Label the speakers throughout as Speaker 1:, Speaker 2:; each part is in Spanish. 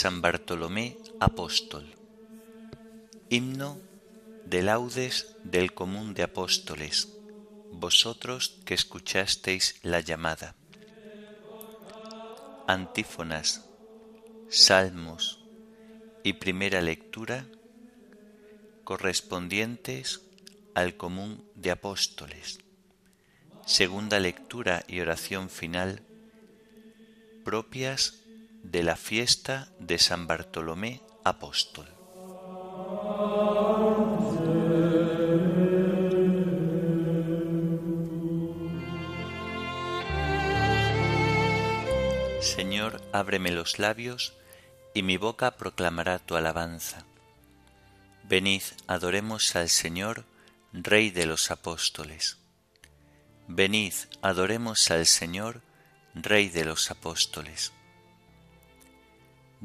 Speaker 1: San Bartolomé Apóstol. Himno de laudes del común de apóstoles, vosotros que escuchasteis la llamada. Antífonas, salmos y primera lectura correspondientes al común de apóstoles. Segunda lectura y oración final propias de la fiesta de San Bartolomé Apóstol. Señor, ábreme los labios, y mi boca proclamará tu alabanza. Venid, adoremos al Señor, Rey de los apóstoles. Venid, adoremos al Señor, Rey de los apóstoles.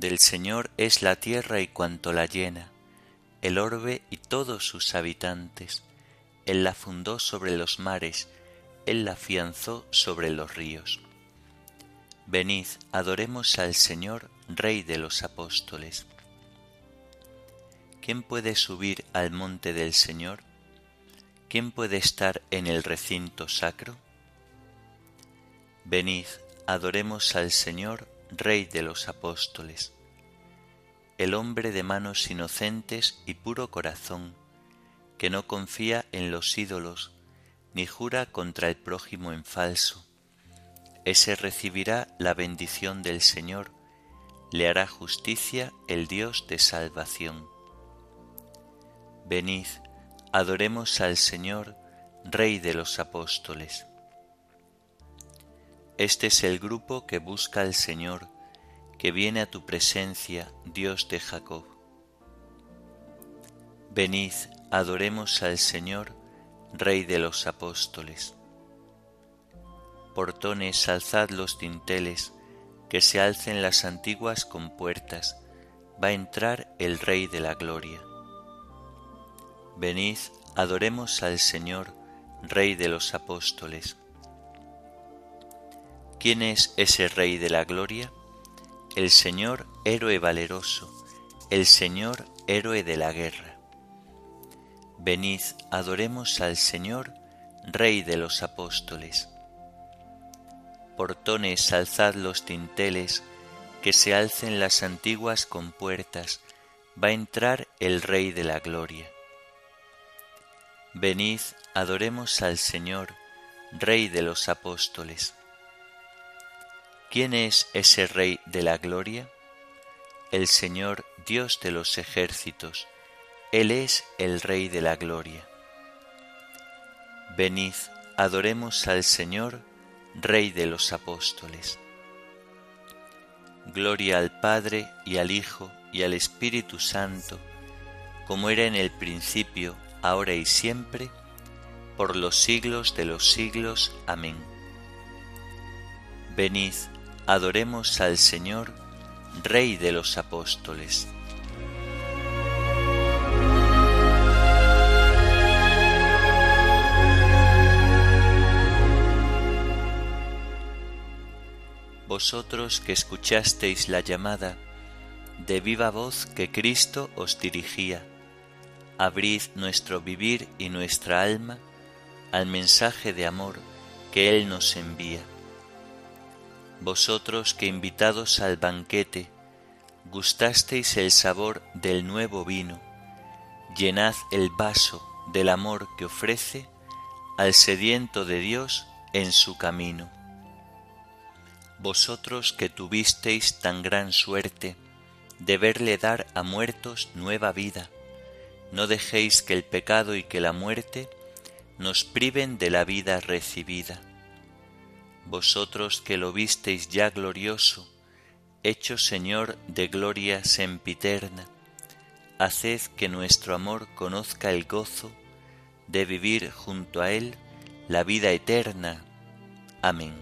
Speaker 1: Del Señor es la tierra y cuanto la llena, el orbe y todos sus habitantes. Él la fundó sobre los mares, Él la afianzó sobre los ríos. Venid, adoremos al Señor, Rey de los apóstoles. ¿Quién puede subir al monte del Señor? ¿Quién puede estar en el recinto sacro? Venid, adoremos al Señor, Rey de los apóstoles. El hombre de manos inocentes y puro corazón, que no confía en los ídolos, ni jura contra el prójimo en falso. Ese recibirá la bendición del Señor, le hará justicia el Dios de salvación. Venid, adoremos al Señor, Rey de los apóstoles. Este es el grupo que busca al Señor, que viene a tu presencia, Dios de Jacob. Venid, adoremos al Señor, Rey de los apóstoles. Portones, alzad los dinteles, que se alcen las antiguas compuertas, va a entrar el Rey de la Gloria. Venid, adoremos al Señor, Rey de los apóstoles. ¿Quién es ese Rey de la Gloria? El Señor héroe valeroso, el Señor héroe de la guerra. Venid, adoremos al Señor, Rey de los apóstoles. Portones, alzad los tinteles, que se alcen las antiguas compuertas, va a entrar el Rey de la Gloria. Venid, adoremos al Señor, Rey de los apóstoles. ¿Quién es ese Rey de la Gloria? El Señor Dios de los ejércitos, Él es el Rey de la Gloria. Venid, adoremos al Señor, Rey de los apóstoles. Gloria al Padre y al Hijo y al Espíritu Santo, como era en el principio, ahora y siempre, por los siglos de los siglos. Amén. Venid, adoremos al Señor, Rey de los apóstoles. Vosotros que escuchasteis la llamada de viva voz que Cristo os dirigía, abrid nuestro vivir y nuestra alma al mensaje de amor que Él nos envía. Vosotros que invitados al banquete gustasteis el sabor del nuevo vino, llenad el vaso del amor que ofrece al sediento de Dios en su camino. Vosotros que tuvisteis tan gran suerte de verle dar a muertos nueva vida, no dejéis que el pecado y que la muerte nos priven de la vida recibida vosotros que lo visteis ya glorioso, hecho Señor de gloria sempiterna, haced que nuestro amor conozca el gozo de vivir junto a Él la vida eterna. Amén.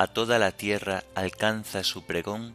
Speaker 1: A toda la tierra alcanza su pregón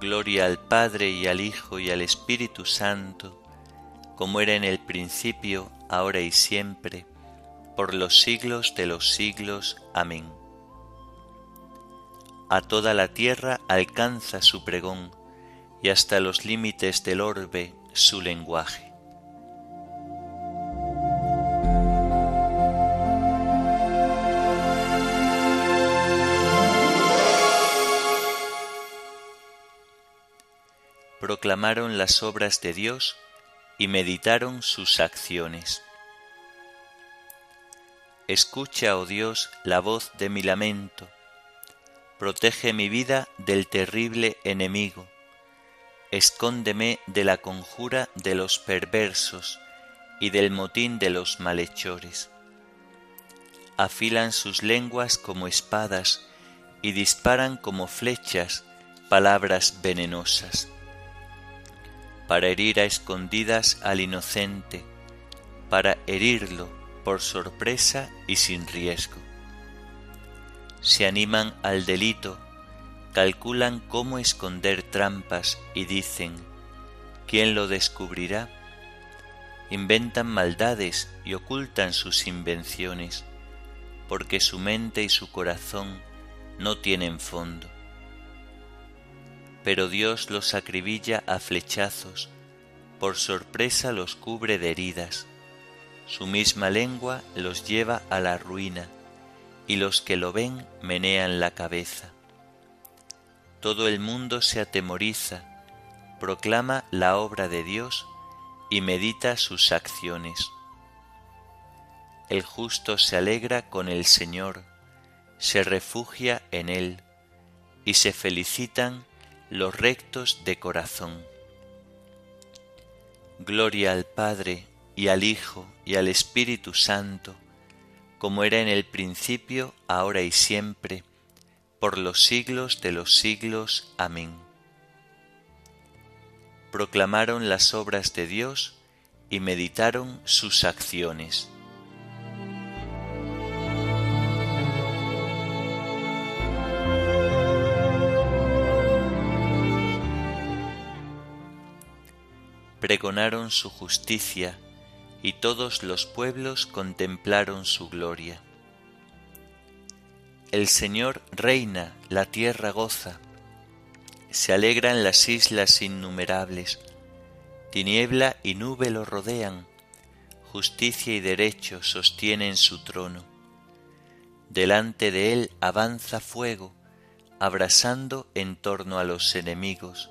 Speaker 1: Gloria al Padre y al Hijo y al Espíritu Santo, como era en el principio, ahora y siempre, por los siglos de los siglos. Amén. A toda la tierra alcanza su pregón, y hasta los límites del orbe su lenguaje. Proclamaron las obras de Dios y meditaron sus acciones. Escucha, oh Dios, la voz de mi lamento, protege mi vida del terrible enemigo, escóndeme de la conjura de los perversos y del motín de los malhechores. Afilan sus lenguas como espadas y disparan como flechas palabras venenosas para herir a escondidas al inocente, para herirlo por sorpresa y sin riesgo. Se animan al delito, calculan cómo esconder trampas y dicen, ¿quién lo descubrirá? Inventan maldades y ocultan sus invenciones, porque su mente y su corazón no tienen fondo pero Dios los acribilla a flechazos, por sorpresa los cubre de heridas, su misma lengua los lleva a la ruina, y los que lo ven menean la cabeza. Todo el mundo se atemoriza, proclama la obra de Dios y medita sus acciones. El justo se alegra con el Señor, se refugia en Él, y se felicitan los rectos de corazón. Gloria al Padre y al Hijo y al Espíritu Santo, como era en el principio, ahora y siempre, por los siglos de los siglos. Amén. Proclamaron las obras de Dios y meditaron sus acciones. Pregonaron su justicia, y todos los pueblos contemplaron su gloria. El Señor reina, la tierra goza, se alegran las islas innumerables, tiniebla y nube lo rodean, justicia y derecho sostienen su trono. Delante de él avanza fuego, abrasando en torno a los enemigos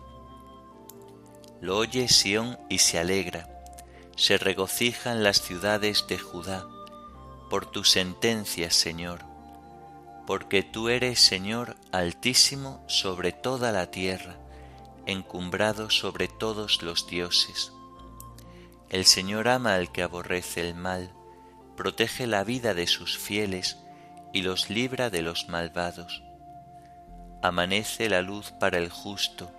Speaker 1: lo oye Sión y se alegra, se regocijan las ciudades de Judá, por tu sentencia, Señor, porque tú eres, Señor, altísimo sobre toda la tierra, encumbrado sobre todos los dioses. El Señor ama al que aborrece el mal, protege la vida de sus fieles y los libra de los malvados. amanece la luz para el justo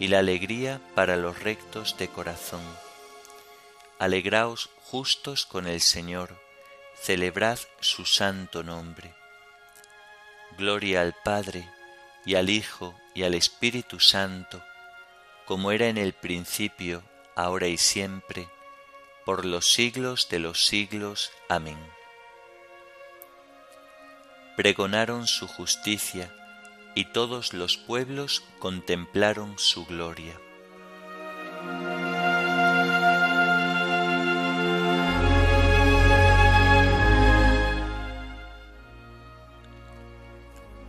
Speaker 1: y la alegría para los rectos de corazón. Alegraos justos con el Señor, celebrad su santo nombre. Gloria al Padre, y al Hijo, y al Espíritu Santo, como era en el principio, ahora y siempre, por los siglos de los siglos. Amén. Pregonaron su justicia, y todos los pueblos contemplaron su gloria.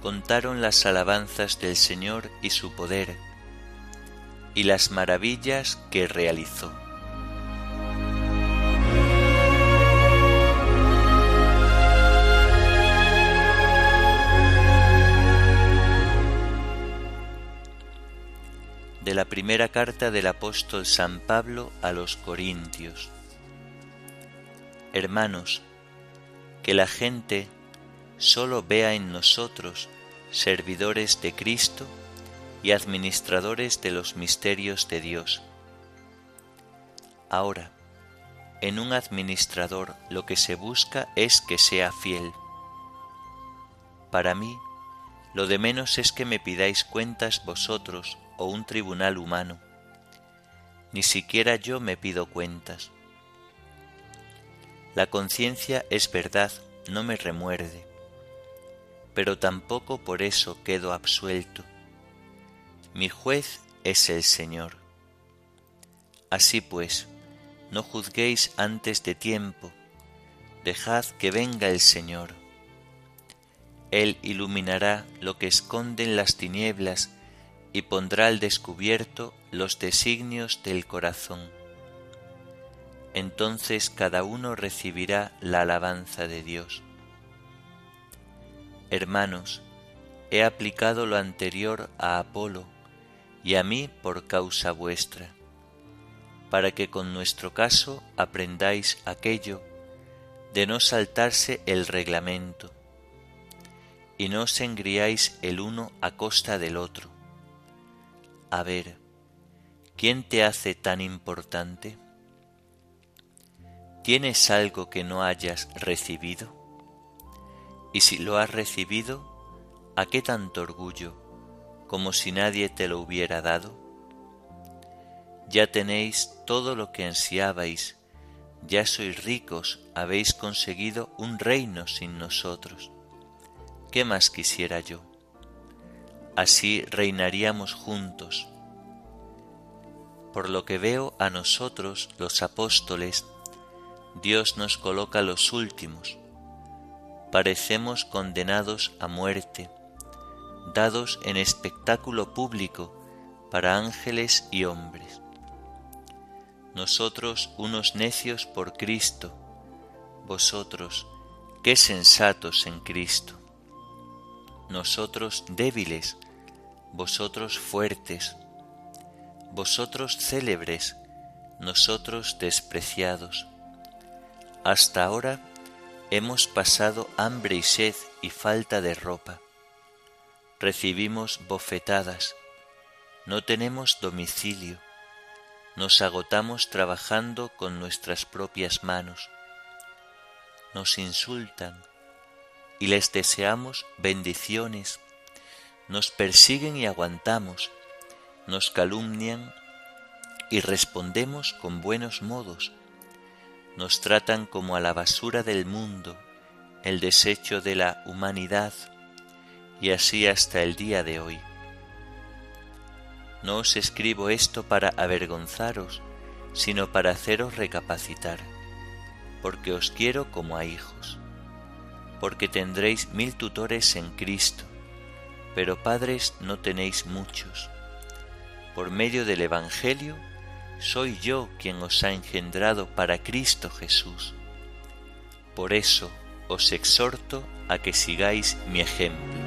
Speaker 1: Contaron las alabanzas del Señor y su poder, y las maravillas que realizó. Primera carta del apóstol San Pablo a los Corintios. Hermanos, que la gente solo vea en nosotros servidores de Cristo y administradores de los misterios de Dios. Ahora, en un administrador lo que se busca es que sea fiel. Para mí, lo de menos es que me pidáis cuentas vosotros o un tribunal humano. Ni siquiera yo me pido cuentas. La conciencia es verdad, no me remuerde, pero tampoco por eso quedo absuelto. Mi juez es el Señor. Así pues, no juzguéis antes de tiempo, dejad que venga el Señor. Él iluminará lo que esconden las tinieblas y pondrá al descubierto los designios del corazón. Entonces cada uno recibirá la alabanza de Dios. Hermanos, he aplicado lo anterior a Apolo y a mí por causa vuestra, para que con nuestro caso aprendáis aquello de no saltarse el reglamento, y no os engriáis el uno a costa del otro a ver, ¿quién te hace tan importante? ¿Tienes algo que no hayas recibido? Y si lo has recibido, ¿a qué tanto orgullo, como si nadie te lo hubiera dado? Ya tenéis todo lo que ansiabais, ya sois ricos, habéis conseguido un reino sin nosotros. ¿Qué más quisiera yo? Así reinaríamos juntos. Por lo que veo a nosotros, los apóstoles, Dios nos coloca los últimos. Parecemos condenados a muerte, dados en espectáculo público para ángeles y hombres. Nosotros unos necios por Cristo, vosotros, qué sensatos en Cristo nosotros débiles, vosotros fuertes, vosotros célebres, nosotros despreciados. Hasta ahora hemos pasado hambre y sed y falta de ropa. Recibimos bofetadas, no tenemos domicilio, nos agotamos trabajando con nuestras propias manos. Nos insultan, y les deseamos bendiciones. Nos persiguen y aguantamos, nos calumnian y respondemos con buenos modos. Nos tratan como a la basura del mundo, el desecho de la humanidad, y así hasta el día de hoy. No os escribo esto para avergonzaros, sino para haceros recapacitar, porque os quiero como a hijos porque tendréis mil tutores en Cristo, pero padres no tenéis muchos. Por medio del Evangelio, soy yo quien os ha engendrado para Cristo Jesús. Por eso os exhorto a que sigáis mi ejemplo.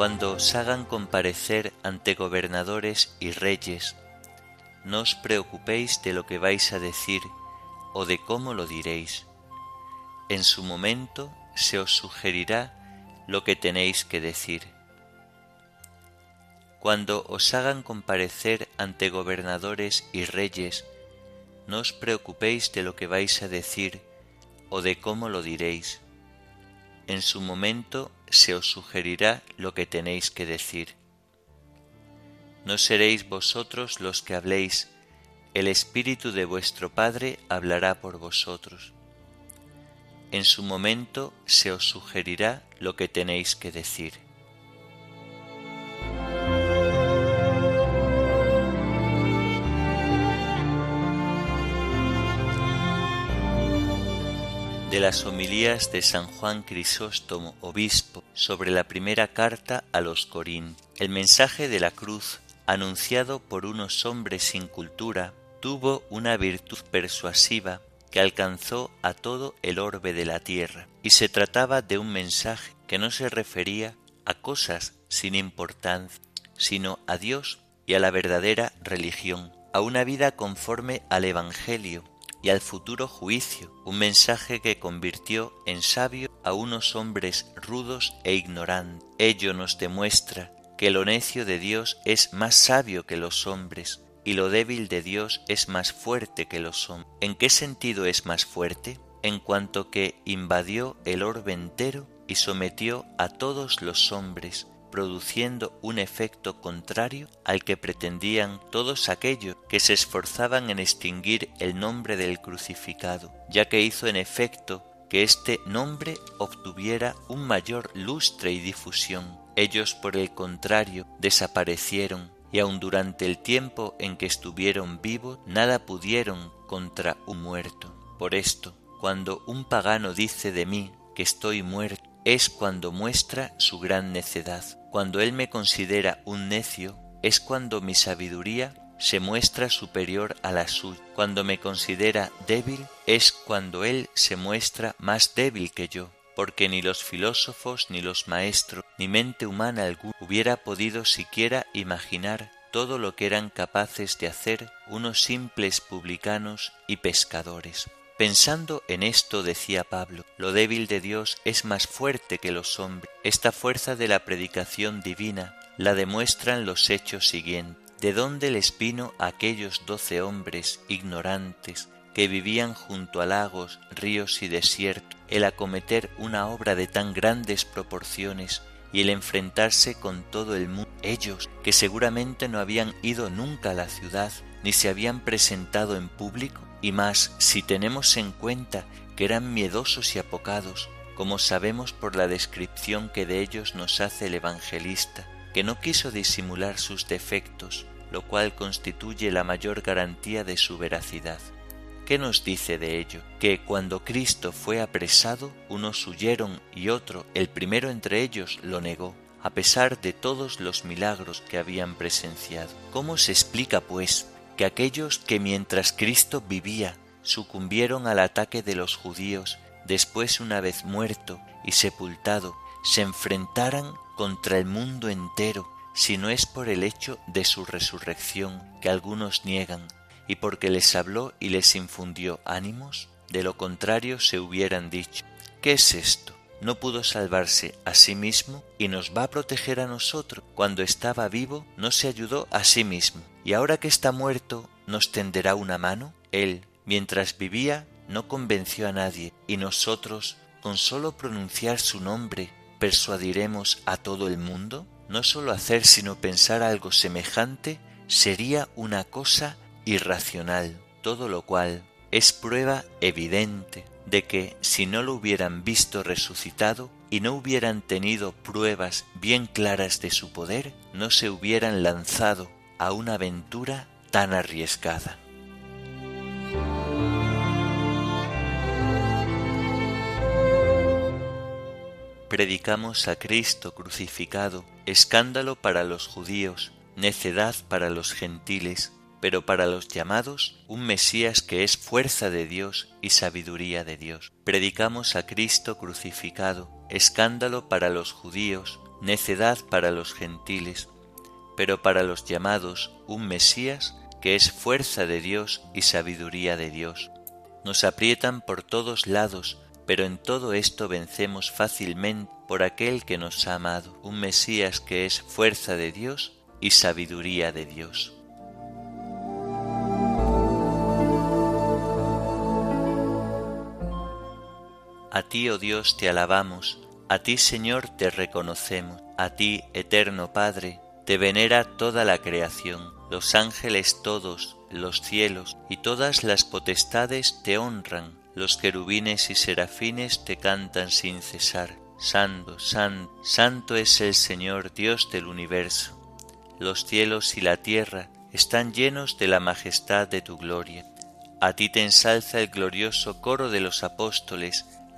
Speaker 1: Cuando os hagan comparecer ante gobernadores y reyes, no os preocupéis de lo que vais a decir o de cómo lo diréis. En su momento se os sugerirá lo que tenéis que decir. Cuando os hagan comparecer ante gobernadores y reyes, no os preocupéis de lo que vais a decir o de cómo lo diréis. En su momento se os sugerirá lo que tenéis que decir. No seréis vosotros los que habléis, el Espíritu de vuestro Padre hablará por vosotros. En su momento se os sugerirá lo que tenéis que decir. De las homilías de San Juan Crisóstomo, obispo, sobre la primera carta a los Corín. El mensaje de la cruz, anunciado por unos hombres sin cultura, tuvo una virtud persuasiva que alcanzó a todo el orbe de la tierra, y se trataba de un mensaje que no se refería a cosas sin importancia, sino a Dios y a la verdadera religión, a una vida conforme al Evangelio y al futuro juicio, un mensaje que convirtió en sabio a unos hombres rudos e ignorantes. Ello nos demuestra que lo necio de Dios es más sabio que los hombres, y lo débil de Dios es más fuerte que los hombres. ¿En qué sentido es más fuerte? En cuanto que invadió el orbe entero y sometió a todos los hombres, produciendo un efecto contrario al que pretendían todos aquellos que se esforzaban en extinguir el nombre del crucificado, ya que hizo en efecto que este nombre obtuviera un mayor lustre y difusión. Ellos, por el contrario, desaparecieron, y aun durante el tiempo en que estuvieron vivos, nada pudieron contra un muerto. Por esto, cuando un pagano dice de mí que estoy muerto, es cuando muestra su gran necedad. Cuando él me considera un necio, es cuando mi sabiduría se muestra superior a la suya. Cuando me considera débil, es cuando él se muestra más débil que yo, porque ni los filósofos, ni los maestros, ni mente humana alguna hubiera podido siquiera imaginar todo lo que eran capaces de hacer unos simples publicanos y pescadores. Pensando en esto, decía Pablo, lo débil de Dios es más fuerte que los hombres. Esta fuerza de la predicación divina la demuestran los hechos siguientes. ¿De dónde les vino a aquellos doce hombres ignorantes que vivían junto a lagos, ríos y desiertos el acometer una obra de tan grandes proporciones y el enfrentarse con todo el mundo? Ellos, que seguramente no habían ido nunca a la ciudad, ni se habían presentado en público, y más si tenemos en cuenta que eran miedosos y apocados, como sabemos por la descripción que de ellos nos hace el evangelista, que no quiso disimular sus defectos, lo cual constituye la mayor garantía de su veracidad. ¿Qué nos dice de ello? Que cuando Cristo fue apresado, unos huyeron y otro, el primero entre ellos, lo negó, a pesar de todos los milagros que habían presenciado. ¿Cómo se explica, pues, que aquellos que mientras Cristo vivía sucumbieron al ataque de los judíos, después una vez muerto y sepultado, se enfrentaran contra el mundo entero, si no es por el hecho de su resurrección que algunos niegan, y porque les habló y les infundió ánimos, de lo contrario se hubieran dicho, ¿qué es esto? No pudo salvarse a sí mismo y nos va a proteger a nosotros. Cuando estaba vivo no se ayudó a sí mismo y ahora que está muerto nos tenderá una mano. Él, mientras vivía, no convenció a nadie y nosotros, con solo pronunciar su nombre, persuadiremos a todo el mundo. No solo hacer sino pensar algo semejante sería una cosa irracional, todo lo cual es prueba evidente de que si no lo hubieran visto resucitado y no hubieran tenido pruebas bien claras de su poder, no se hubieran lanzado a una aventura tan arriesgada. Predicamos a Cristo crucificado, escándalo para los judíos, necedad para los gentiles, pero para los llamados un Mesías que es fuerza de Dios y sabiduría de Dios. Predicamos a Cristo crucificado, escándalo para los judíos, necedad para los gentiles, pero para los llamados un Mesías que es fuerza de Dios y sabiduría de Dios. Nos aprietan por todos lados, pero en todo esto vencemos fácilmente por aquel que nos ha amado, un Mesías que es fuerza de Dios y sabiduría de Dios. A ti, oh Dios, te alabamos, a ti, Señor, te reconocemos, a ti, eterno Padre, te venera toda la creación, los ángeles todos, los cielos y todas las potestades te honran, los querubines y serafines te cantan sin cesar. Santo, santo, santo es el Señor Dios del universo. Los cielos y la tierra están llenos de la majestad de tu gloria. A ti te ensalza el glorioso coro de los apóstoles,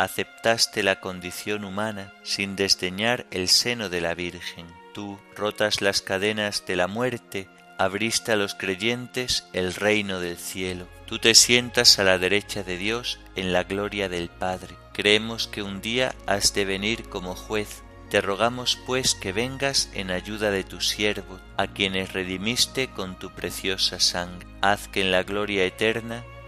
Speaker 1: aceptaste la condición humana sin desdeñar el seno de la Virgen. Tú, rotas las cadenas de la muerte, abriste a los creyentes el reino del cielo. Tú te sientas a la derecha de Dios en la gloria del Padre. Creemos que un día has de venir como juez. Te rogamos pues que vengas en ayuda de tu siervo, a quienes redimiste con tu preciosa sangre. Haz que en la gloria eterna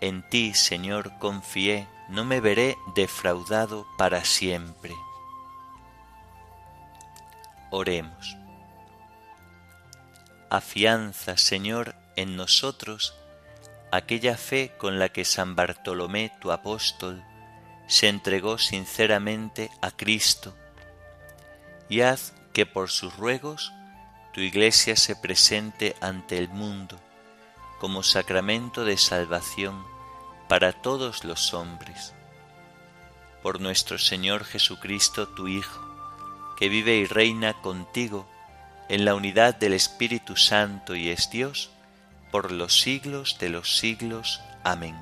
Speaker 1: En ti, Señor, confié, no me veré defraudado para siempre. Oremos. Afianza, Señor, en nosotros aquella fe con la que San Bartolomé, tu apóstol, se entregó sinceramente a Cristo, y haz que por sus ruegos tu iglesia se presente ante el mundo como sacramento de salvación para todos los hombres. Por nuestro Señor Jesucristo, tu Hijo, que vive y reina contigo en la unidad del Espíritu Santo y es Dios, por los siglos de los siglos. Amén.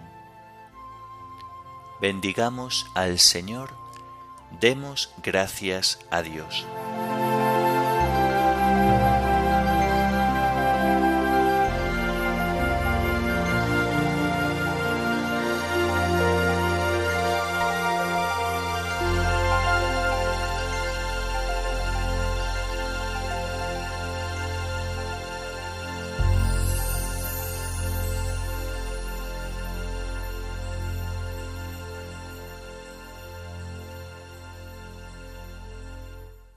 Speaker 1: Bendigamos al Señor, demos gracias a Dios.